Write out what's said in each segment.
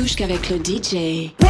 couche qu'avec le DJ.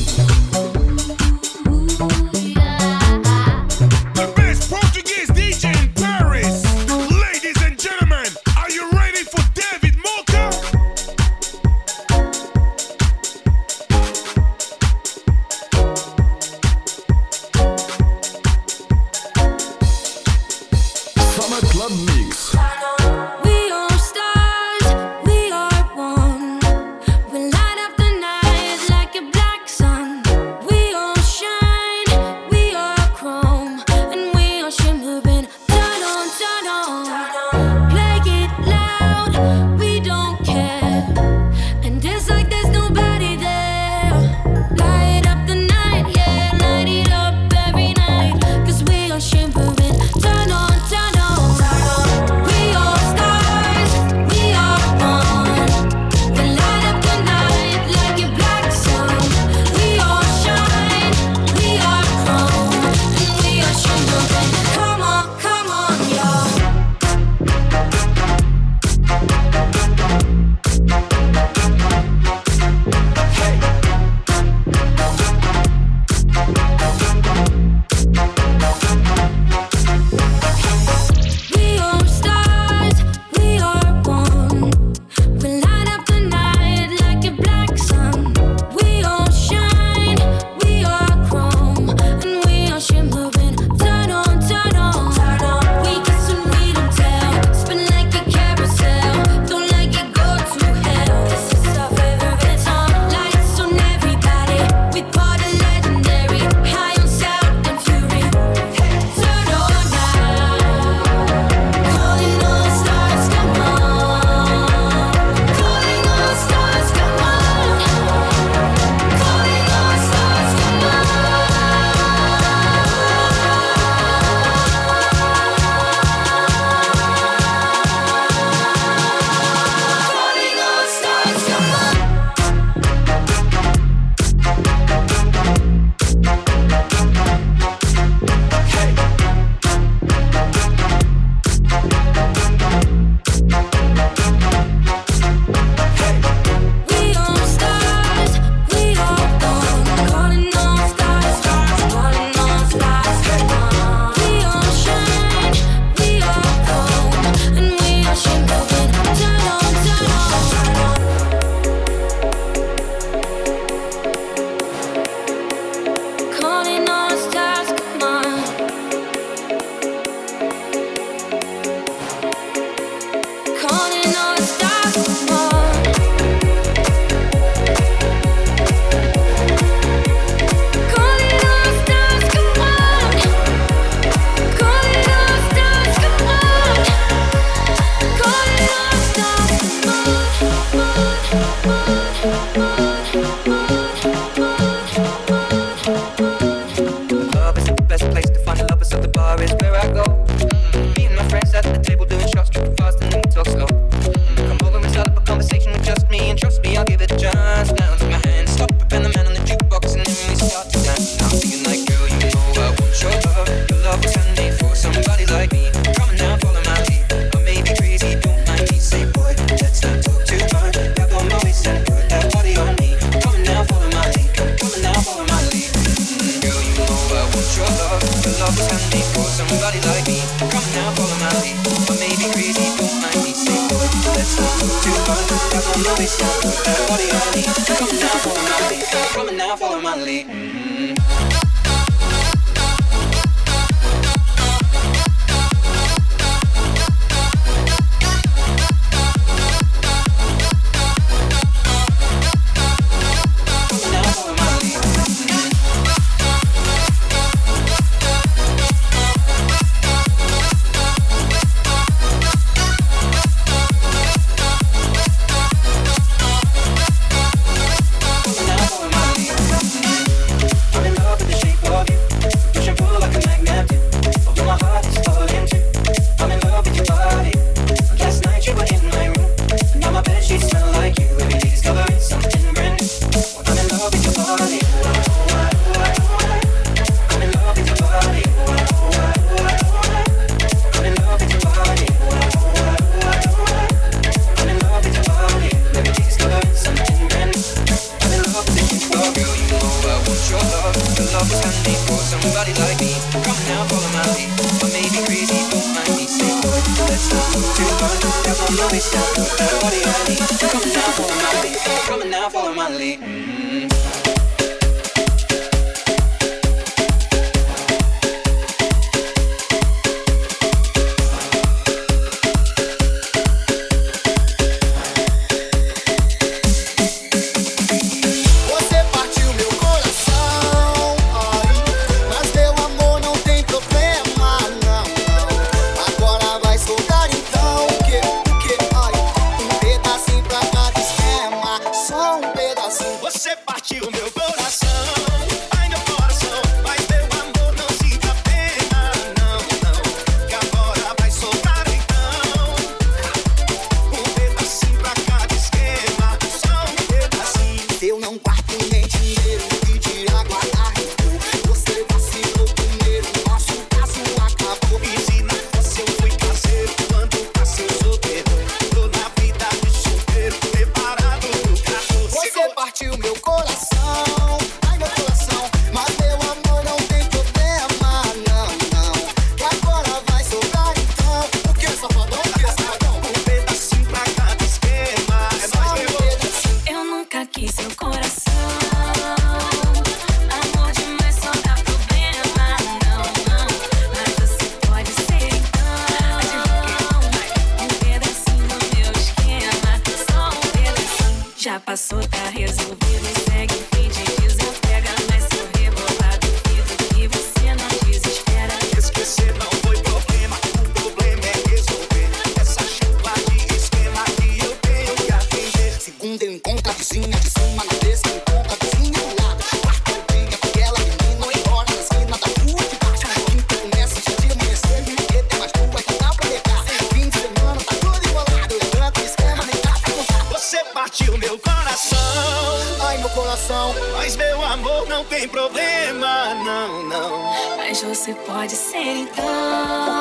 amor não tem problema, não, não. Mas você pode ser então.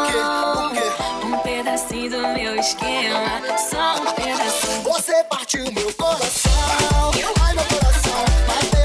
Quê? Quê? Um pedacinho do meu esquema. Só um pedacinho. Você partiu meu coração. Ai, meu coração. Mas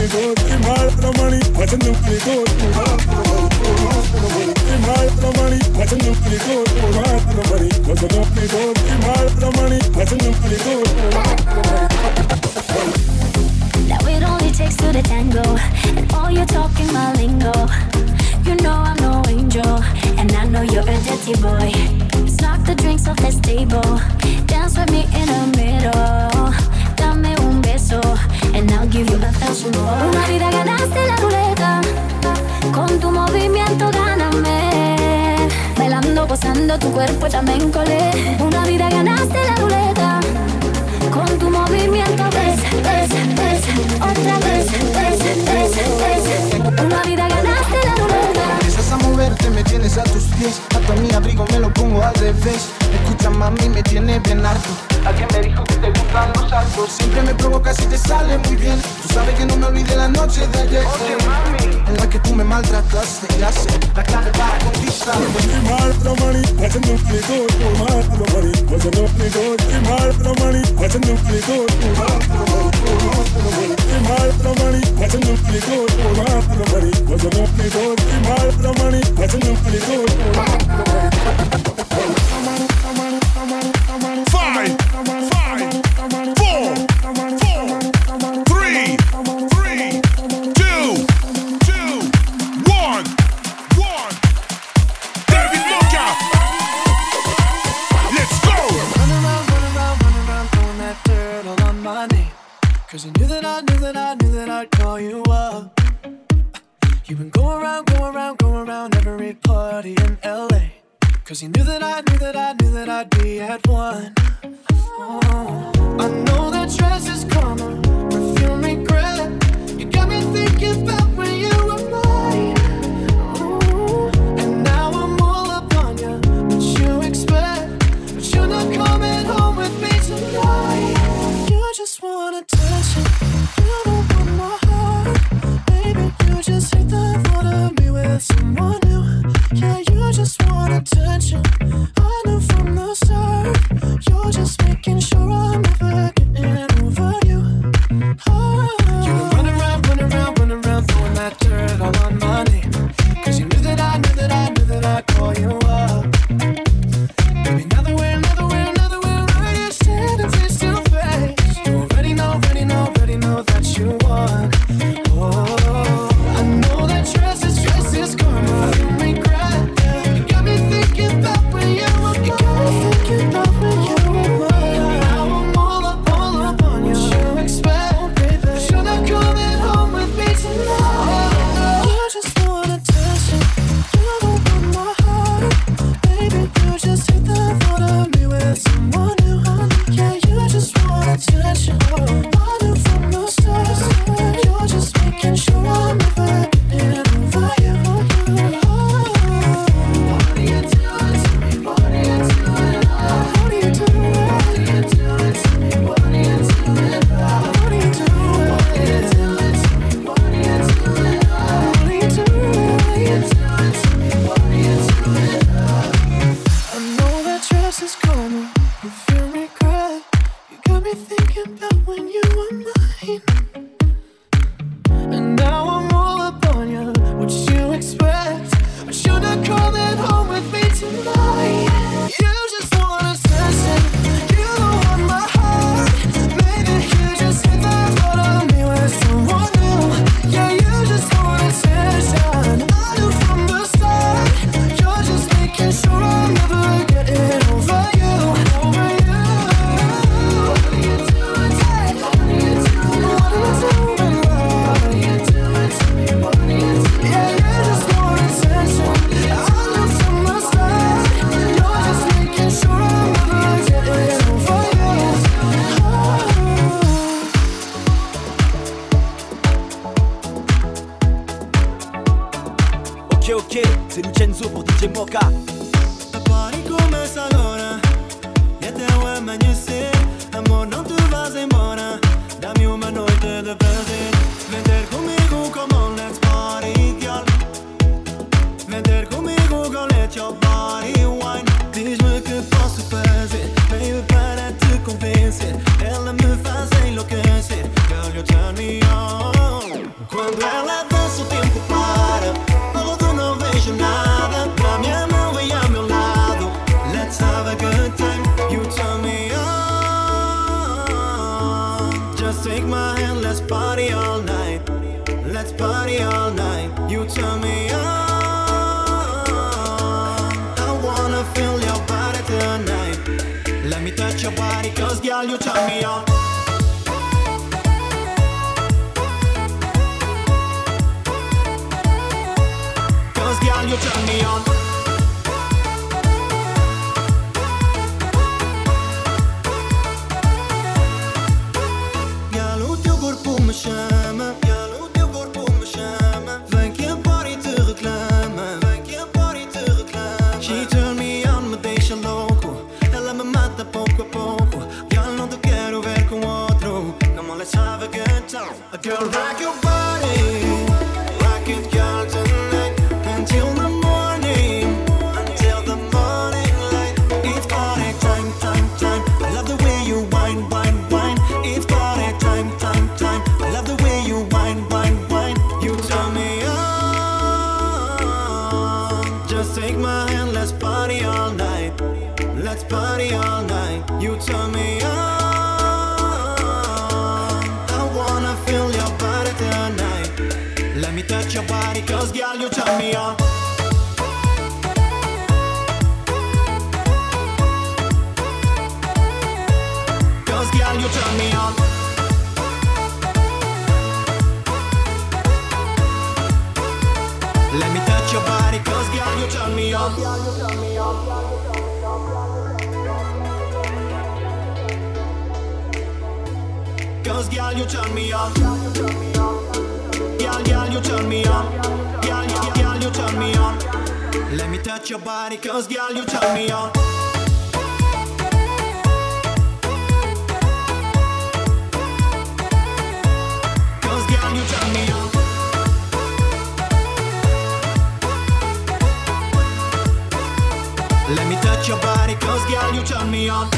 money good. The money, the money, the money, the money. Now it only takes two to tango, and all you're talking my lingo. You know I'm no angel, and I know you're a dirty boy. Knock the drinks off this table, dance with me in the middle, dame un beso. And I'll give you a thousand more. Una vida ganaste la ruleta, con tu movimiento gáname. Bailando, gozando tu cuerpo también colé. Una vida ganaste la ruleta. Con tu movimiento ves, ves, ves, otra vez, ves, ves, ves. Una vida ganaste la ruleta. Empiezas a moverte, me tienes a tus pies. Hasta mi abrigo me lo pongo al revés. Escucha, mami, me tiene bien harto. Alguien me dijo que te gustan los altos. Siempre me provocas y te sale muy bien. Tú sabes que no me olvidé la noche de ayer. Oye, mami. En la que tú me maltrataste. Ya sé, la clave para conquistar. your body, cause girl, you turn me on. touch your body, cause girl, you turn me on.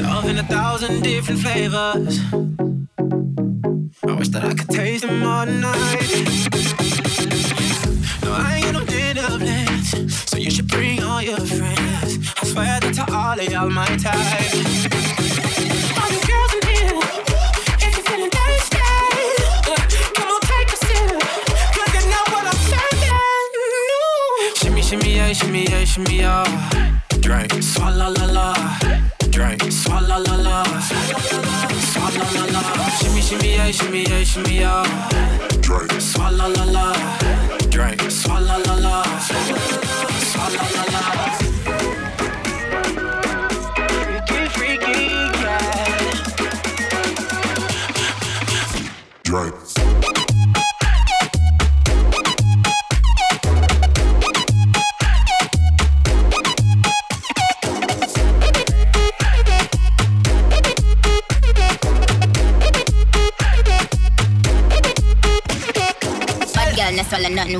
Love in a thousand different flavors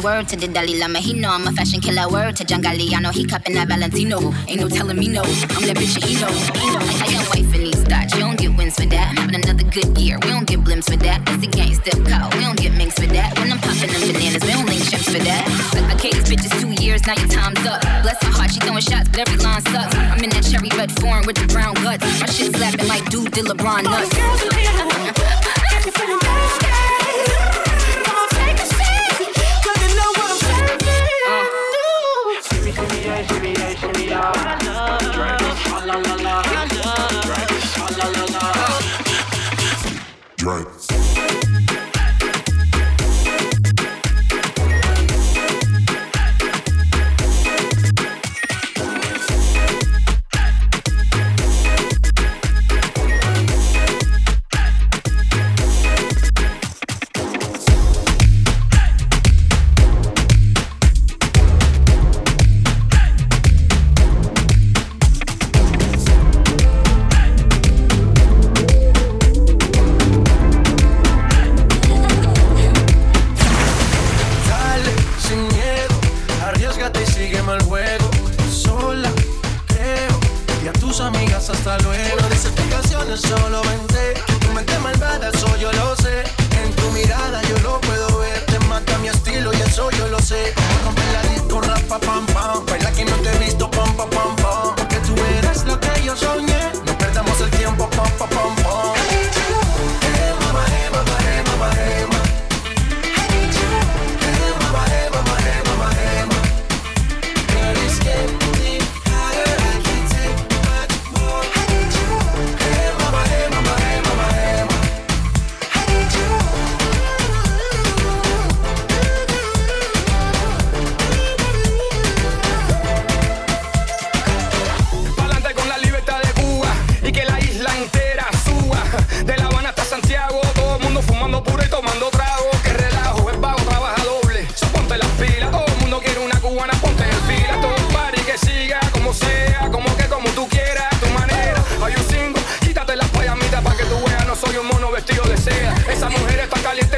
word to the Dalai Lama, he know I'm a fashion killer. Word to Jangali. I know he cupping that Valentino. Ain't no telling me no, I'm that bitch and he know. He know. I got wife in these thoughts, you don't get wins for that. But another good year, we don't get blimps for that. That's a gangster call, we don't get minks for that. When I'm popping them bananas, we don't link chimps for that. I gave this bitch two years, now your time's up. Bless her heart, she throwing shots, but every line sucks. I'm in that cherry red form with the brown guts. My shit slapping like dude did LeBron nuts.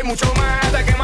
mucho más de que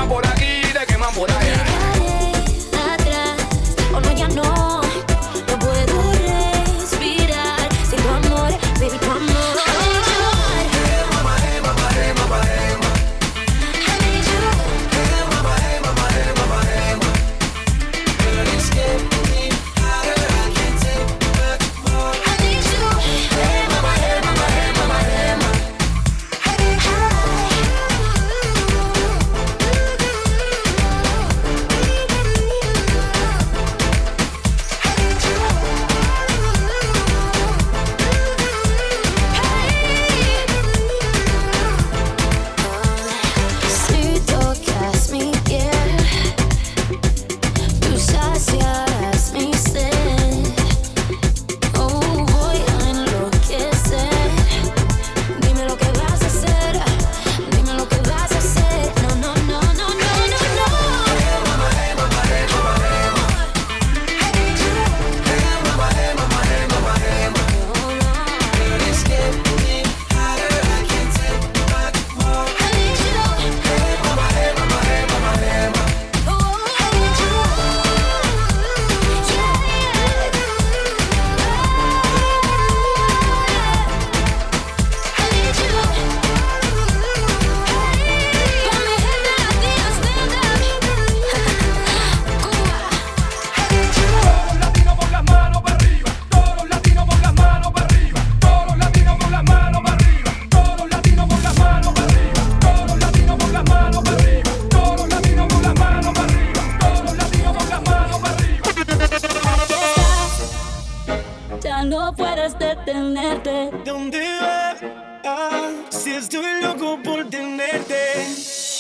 ya no puedes detenerte. ¿Dónde vas? Ah, si estoy loco por tenerte.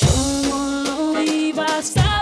¿Cómo lo ibas a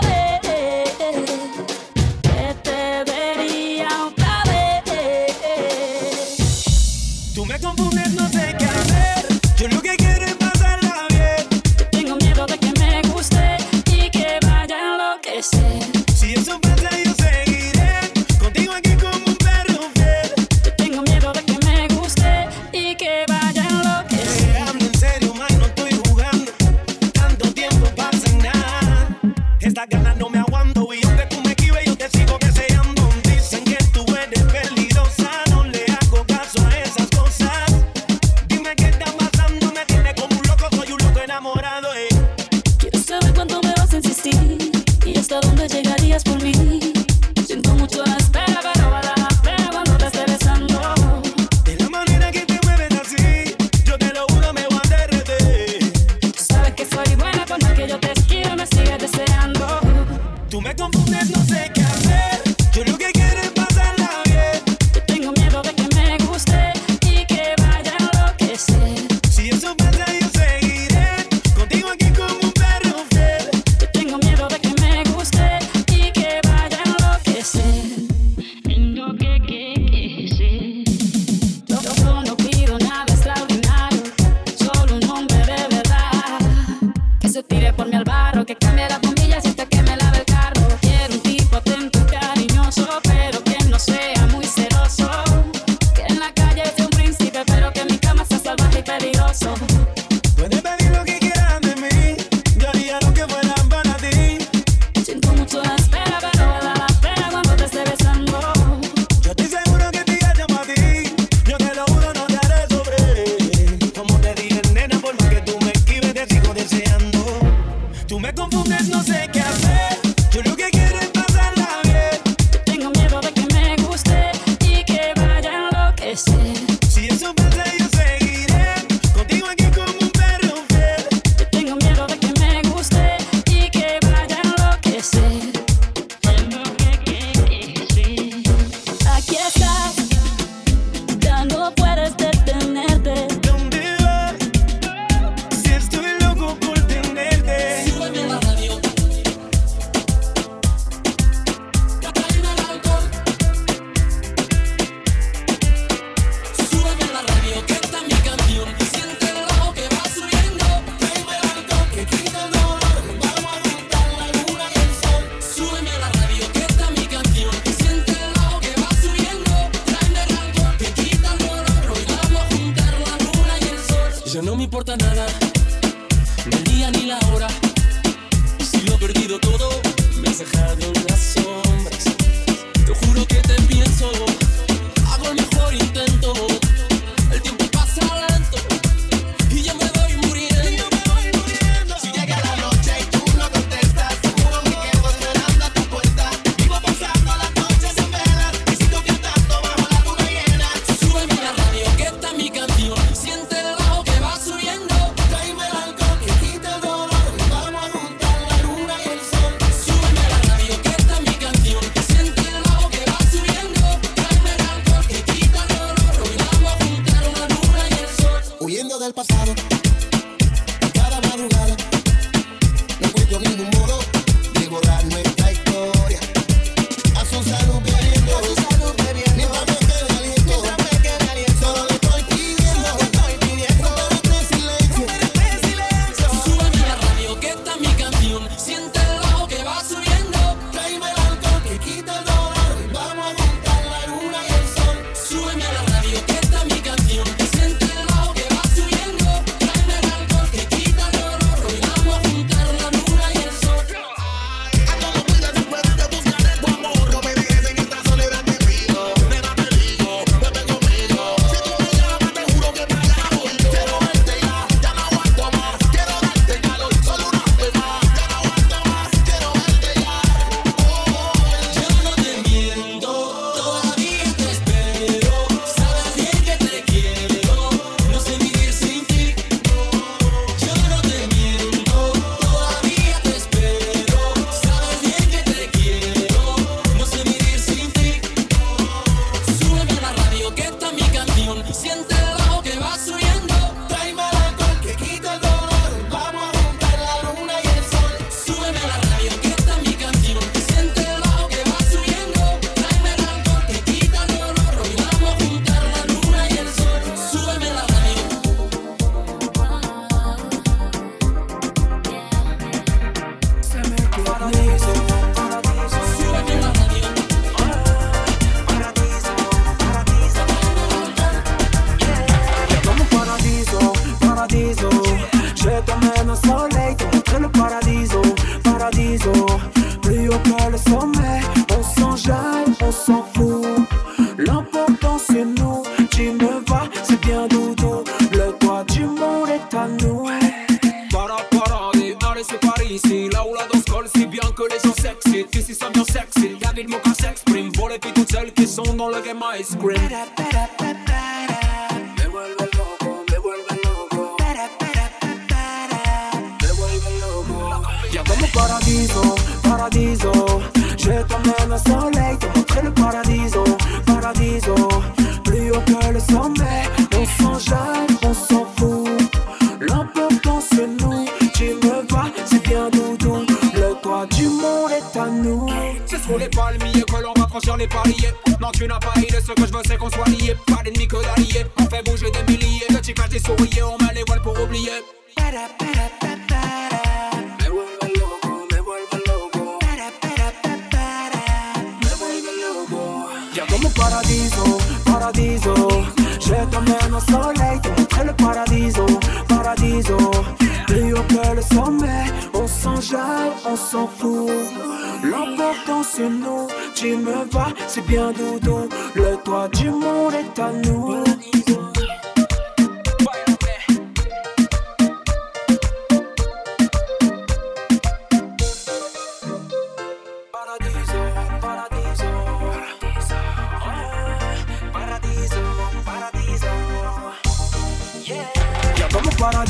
son dans le game ice cream. Mon paradiso, paradiso. Je t'emmène au soleil, te montrer le paradiso, paradiso. Plus haut que le sommet, on s'en jette, on s'en fout. L'important c'est nous, tu me vois, c'est bien doudou. Le toit du monde est à nous. C'est sur les palmiers que l'on va franchir les paliers. Non, tu n'as pas idée. Ce que je veux, c'est qu'on soit liés. Pas d'ennemis que d'alliés. On fait bouger des milliers. Le chicage des sourriers. On met les voiles pour oublier. Paradiso, paradiso, je t'emmène au soleil, te le paradiso, paradiso, plus haut que le sommet, on s'en jette, on s'en fout. Dans ce nom. Tu me vas, c'est bien doudou. Le toit du monde est à nous.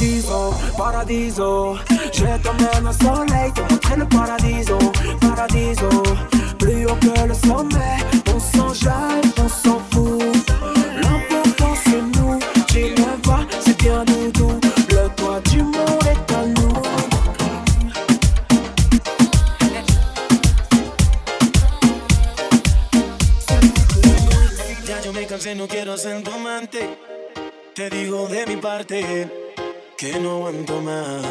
paradiso, paradiso. Je t'emmène au soleil, te montrer le paradiso, paradiso. Plus haut que le sommet, on s'enjaille, on s'en fout. L'important c'est nous, tu le vois, c'est bien nous doux. Le toit du monde est à nous. Ya yo me cansé, no quiero ser tu. Te digo de mi parte que no aguanto más.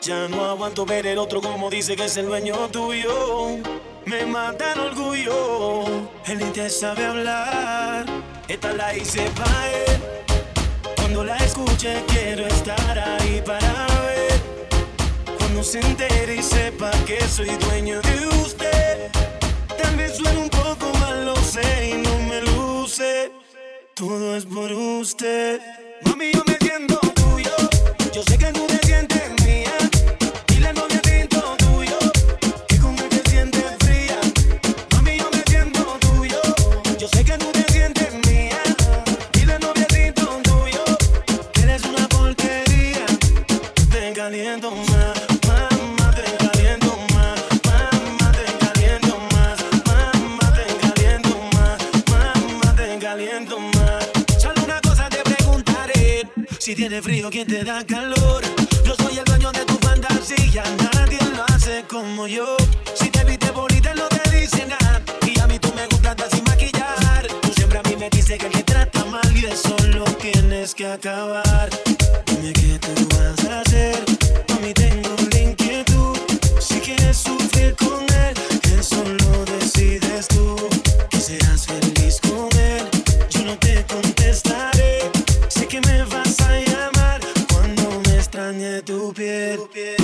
Ya no aguanto ver el otro como dice que es el dueño tuyo. Me mata el orgullo, él ni te sabe hablar. Esta la hice para él. Cuando la escuche quiero estar ahí para ver. Cuando se entere y sepa que soy dueño de usted. Tal vez suene un poco mal, lo sé y no me luce. Todo es por usted. Mami, yo me Tiene frío, ¿quién te da calor? Yo soy el dueño de tu fantasía, nadie lo hace como yo. Si te viste bonita, no te dice nada. Y a mí tú me gustas sin maquillar. Tú siempre a mí me dices que el trata mal y eso lo tienes que acabar. Dime qué tú vas a hacer. A mí tengo la inquietud. Si quieres sufrir con él, eso lo decides tú. Que serás feliz. pies.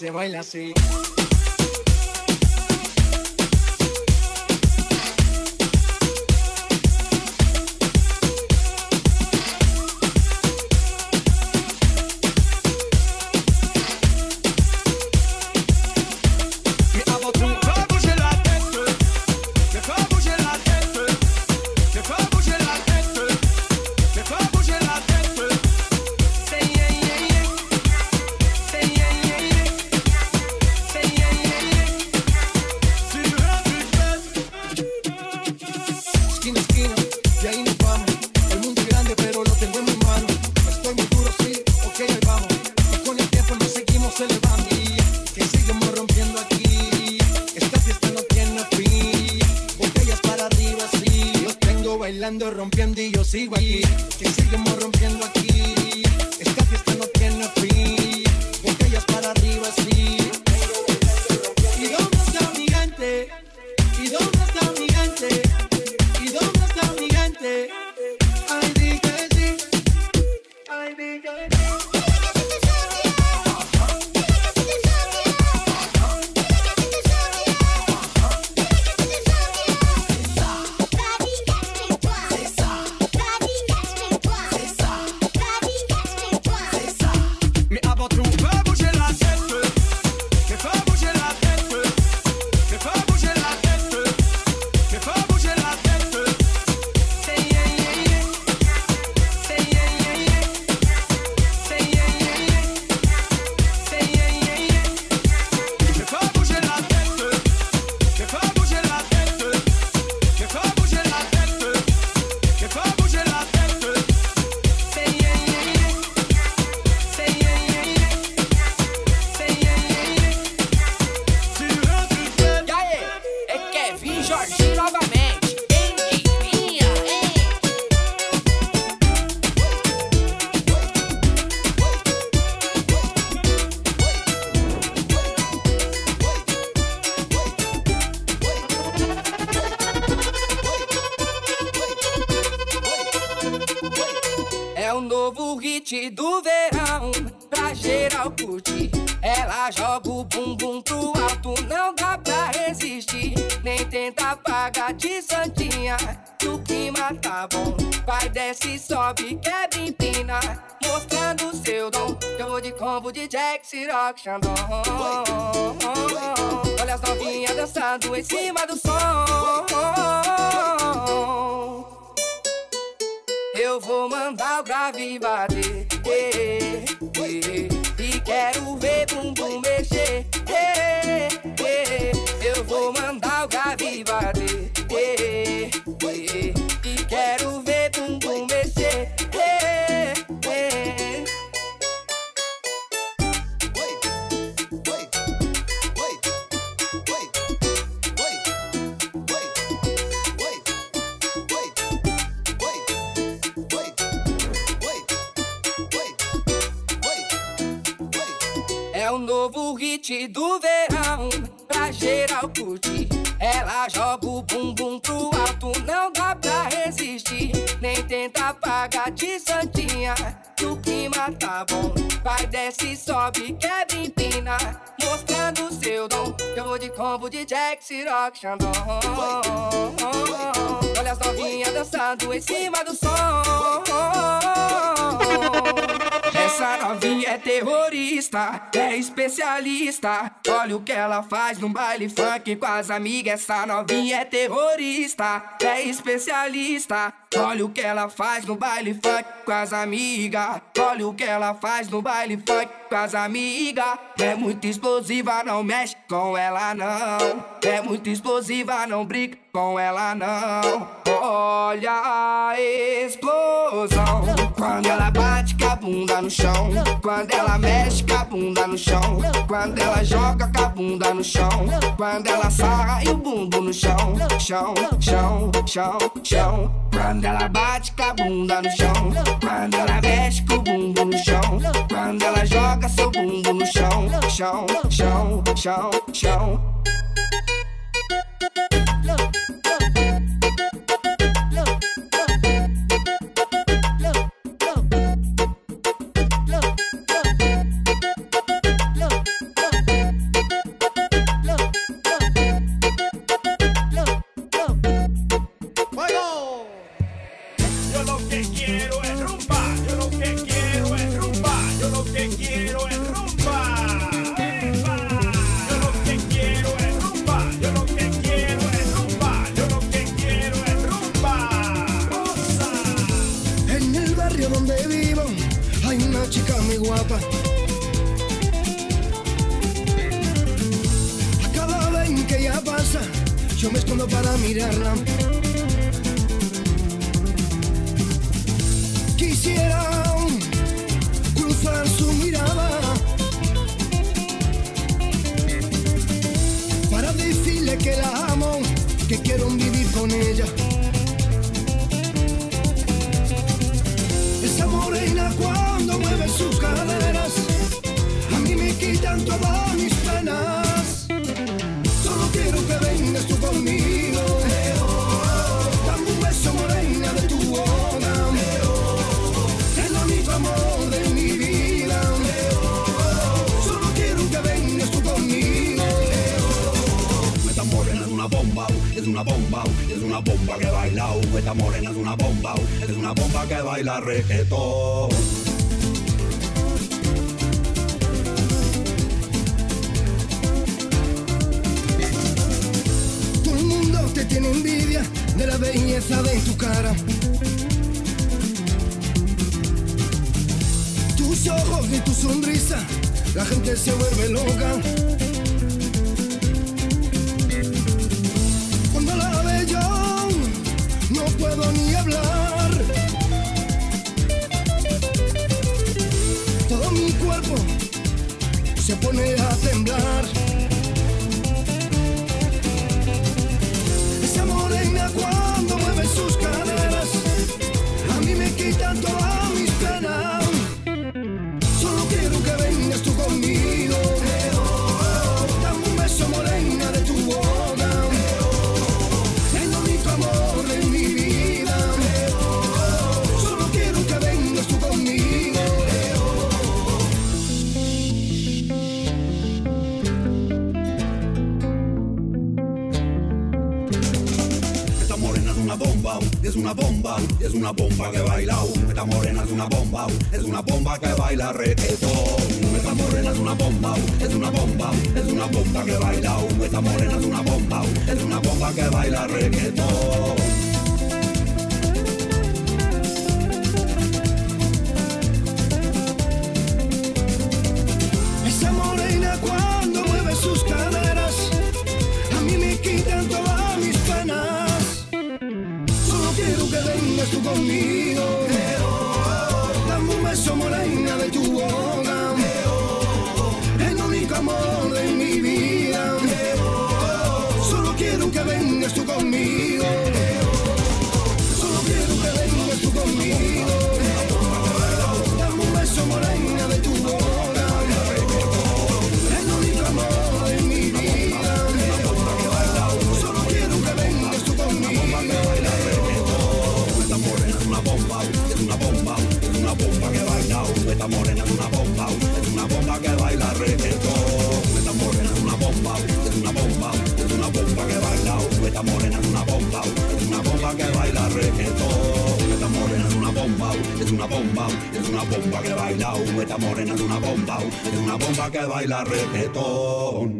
se baila así. Hit do verão pra geral curtir. Ela joga o bumbum pro alto, não dá pra resistir. Nem tenta apagar de santinha, clima tá bom. Vai, desce, sobe, quebra, empina, mostrando seu dom. Eu vou de combo de Jack, Ciroc, Xandão. Olha as novinhas dançando em cima do som. Essa novinha é terrorista, é especialista. Olha o que ela faz no baile funk com as amigas. Essa novinha é terrorista, é especialista. Olha o que ela faz no baile funk com as amigas. Olha o que ela faz no baile funk com as amigas. É muito explosiva, não mexe com ela não. É muito explosiva, não brinca com ela não. Olha a explosão quando ela bate com a bunda no chão. Quando ela mexe com a bunda no chão. Quando ela joga com a bunda no chão. Quando ela e o bumbum no chão. Chão, chão, chão, chão. Quando ela bate com a bunda no chão. Quando ela mexe com o bumbum no chão. Quando ela joga seu bumbum no chão. Chão, chão, chão, chão. Guapa. A cada vez que ella pasa, yo me escondo para mirarla. Quisiera cruzar su mirada para decirle que la amo, que quiero vivir con ella. Sus caderas. A mí me quitan todas mis penas. Solo quiero que vengas tú conmigo. Dame un beso morena de tu boca El único amor de mi vida. Solo quiero que vengas tú conmigo. Esta morena es una bomba, es una bomba, es una bomba que baila. Esta morena es una bomba, es una bomba que baila reggaetón. Tiene envidia de la belleza de tu cara. Tus ojos y tu sonrisa, la gente se vuelve loca. Cuando la veo yo, no puedo ni hablar. Es una bomba que baila. Esta morena es una bomba, es una bomba que baila reggaetón. Esta morena es una bomba, es una bomba, es una bomba que baila. Esta morena es una bomba, es una bomba que baila reggaetón. Esa morena cuando mueve sus tú conmigo es una bomba que baila. Esta morena es una bomba, es una bomba que baila reggaetón.